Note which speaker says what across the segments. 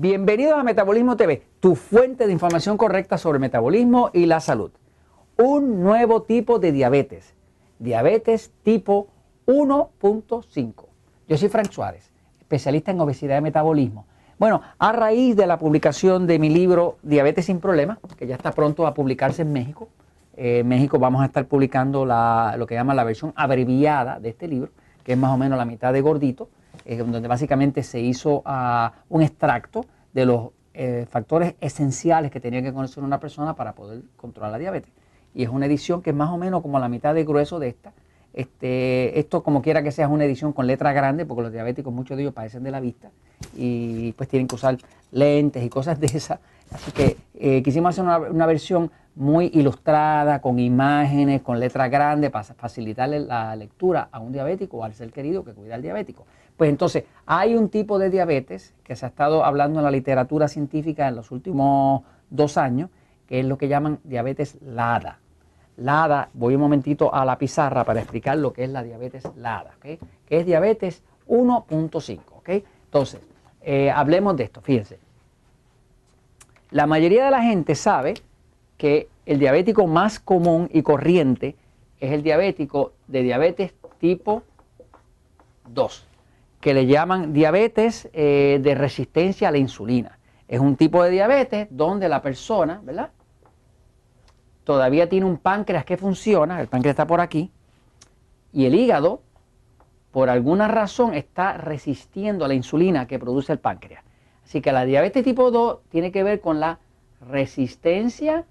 Speaker 1: Bienvenidos a Metabolismo TV, tu fuente de información correcta sobre metabolismo y la salud. Un nuevo tipo de diabetes, diabetes tipo 1.5. Yo soy Frank Suárez, especialista en obesidad y metabolismo. Bueno, a raíz de la publicación de mi libro Diabetes sin Problemas, que ya está pronto a publicarse en México, eh, en México vamos a estar publicando lo que llama la versión abreviada de este libro, que es más o menos la mitad de gordito, donde básicamente se hizo ah, un extracto de los eh, factores esenciales que tenía que conocer una persona para poder controlar la diabetes. Y es una edición que es más o menos como la mitad de grueso de esta. Este, esto como quiera que sea es una edición con letra grande, porque los diabéticos, muchos de ellos padecen de la vista y pues tienen que usar lentes y cosas de esas. Así que eh, quisimos hacer una, una, versión muy ilustrada, con imágenes, con letras grandes, para facilitarle la lectura a un diabético o al ser querido que cuida al diabético. Pues entonces, hay un tipo de diabetes que se ha estado hablando en la literatura científica en los últimos dos años, que es lo que llaman diabetes LADA. LADA, voy un momentito a la pizarra para explicar lo que es la diabetes LADA, que es diabetes 1.5. ¿okay? Entonces, eh, hablemos de esto, fíjense. La mayoría de la gente sabe que el diabético más común y corriente es el diabético de diabetes tipo 2 que le llaman diabetes eh, de resistencia a la insulina. Es un tipo de diabetes donde la persona, ¿verdad? Todavía tiene un páncreas que funciona, el páncreas está por aquí, y el hígado, por alguna razón, está resistiendo a la insulina que produce el páncreas. Así que la diabetes tipo 2 tiene que ver con la resistencia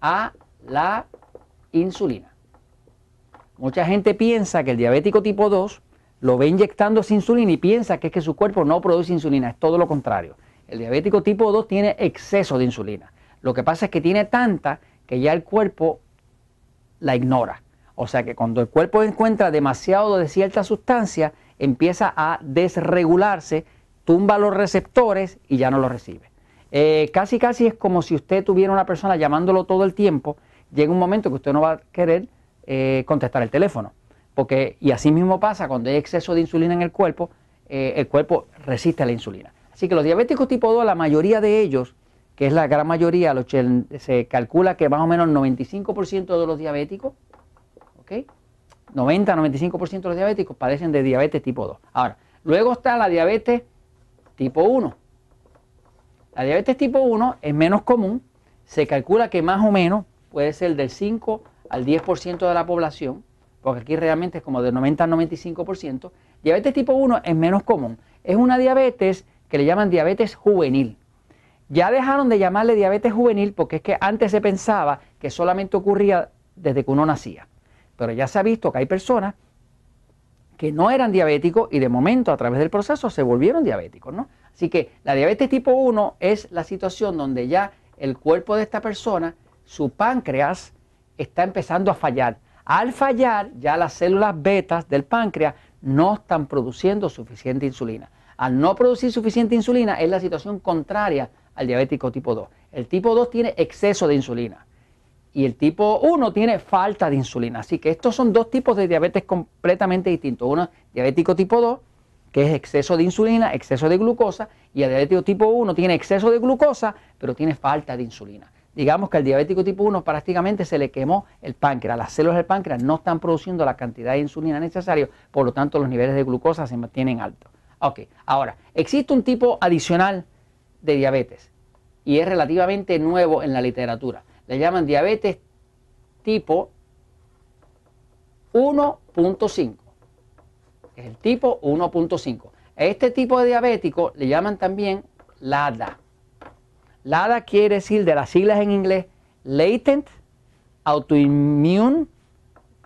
Speaker 1: a la insulina. Mucha gente piensa que el diabético tipo 2 lo ve inyectando insulina y piensa que es que su cuerpo no produce insulina. Es todo lo contrario. El diabético tipo 2 tiene exceso de insulina. Lo que pasa es que tiene tanta que ya el cuerpo la ignora. O sea que cuando el cuerpo encuentra demasiado de cierta sustancia, empieza a desregularse, tumba los receptores y ya no los recibe. Eh, casi casi es como si usted tuviera una persona llamándolo todo el tiempo, llega un momento que usted no va a querer eh, contestar el teléfono. Porque, y así mismo pasa cuando hay exceso de insulina en el cuerpo, eh, el cuerpo resiste a la insulina. Así que los diabéticos tipo 2, la mayoría de ellos, que es la gran mayoría, se calcula que más o menos el 95% de los diabéticos, ¿ok? 90-95% de los diabéticos padecen de diabetes tipo 2. Ahora, luego está la diabetes tipo 1. La diabetes tipo 1 es menos común, se calcula que más o menos puede ser del 5 al 10% de la población, porque aquí realmente es como de 90 al 95%, diabetes tipo 1 es menos común. Es una diabetes que le llaman diabetes juvenil. Ya dejaron de llamarle diabetes juvenil porque es que antes se pensaba que solamente ocurría desde que uno nacía. Pero ya se ha visto que hay personas que no eran diabéticos y de momento a través del proceso se volvieron diabéticos, ¿no? Así que la diabetes tipo 1 es la situación donde ya el cuerpo de esta persona, su páncreas, está empezando a fallar. Al fallar, ya las células betas del páncreas no están produciendo suficiente insulina. Al no producir suficiente insulina es la situación contraria al diabético tipo 2. El tipo 2 tiene exceso de insulina y el tipo 1 tiene falta de insulina. Así que estos son dos tipos de diabetes completamente distintos. Uno, diabético tipo 2, que es exceso de insulina, exceso de glucosa, y el diabético tipo 1 tiene exceso de glucosa, pero tiene falta de insulina digamos que al diabético tipo 1 prácticamente se le quemó el páncreas. Las células del páncreas no están produciendo la cantidad de insulina necesaria, por lo tanto los niveles de glucosa se mantienen altos. Ok, ahora, existe un tipo adicional de diabetes y es relativamente nuevo en la literatura. Le llaman diabetes tipo 1.5. Es el tipo 1.5. este tipo de diabético le llaman también LADA. LADA quiere decir de las siglas en inglés Latent Autoimmune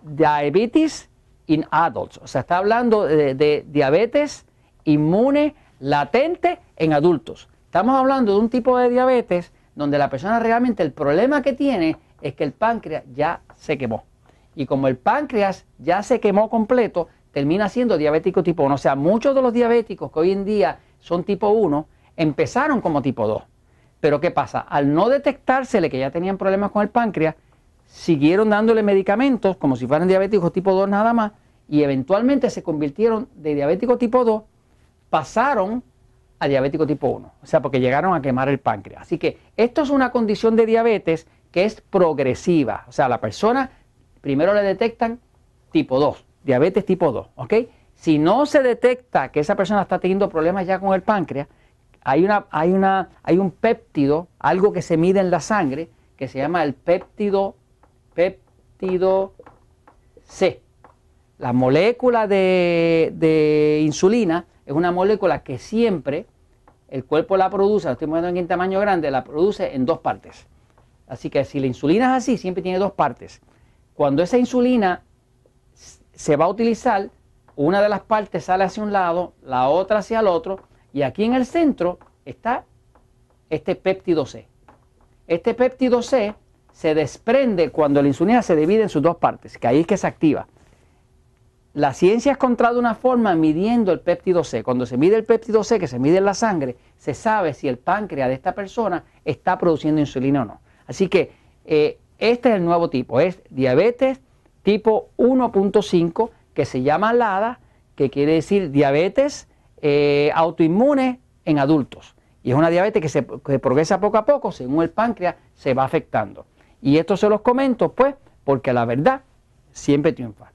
Speaker 1: Diabetes in Adults. O sea, está hablando de, diabetes inmune latente en adultos. Estamos hablando de un tipo de diabetes donde la persona realmente el problema que tiene es que el páncreas ya se quemó. Y como el páncreas ya se quemó completo, termina siendo diabético tipo 1. O sea, muchos de los diabéticos que hoy en día son tipo 1 empezaron como tipo 2. Pero ¿qué pasa? Al no detectársele que ya tenían problemas con el páncreas, siguieron dándole medicamentos como si fueran diabéticos tipo 2 nada más y eventualmente se convirtieron de diabético tipo 2, pasaron a diabético tipo 1, o sea, porque llegaron a quemar el páncreas. Así que esto es una condición de diabetes que es progresiva, o sea, la persona primero le detectan tipo 2, diabetes tipo 2, ¿ok? Si no se detecta que esa persona está teniendo problemas ya con el páncreas, hay, una, hay, una, hay un péptido, algo que se mide en la sangre, que se llama el péptido, péptido C. La molécula de, de insulina es una molécula que siempre el cuerpo la produce, la estoy poniendo en tamaño grande, la produce en dos partes. Así que si la insulina es así, siempre tiene dos partes. Cuando esa insulina se va a utilizar, una de las partes sale hacia un lado, la otra hacia el otro, y aquí en el centro está este péptido C. Este péptido C se desprende cuando la insulina se divide en sus dos partes, que ahí es que se activa. La ciencia ha encontrado una forma midiendo el péptido C. Cuando se mide el péptido C, que se mide en la sangre, se sabe si el páncreas de esta persona está produciendo insulina o no. Así que eh, este es el nuevo tipo, es diabetes tipo 1.5, que se llama LADA, que quiere decir diabetes eh, autoinmune en adultos. Y es una diabetes que, se, que progresa poco a poco, según el páncreas se va afectando. Y esto se los comento, pues, porque la verdad siempre triunfa.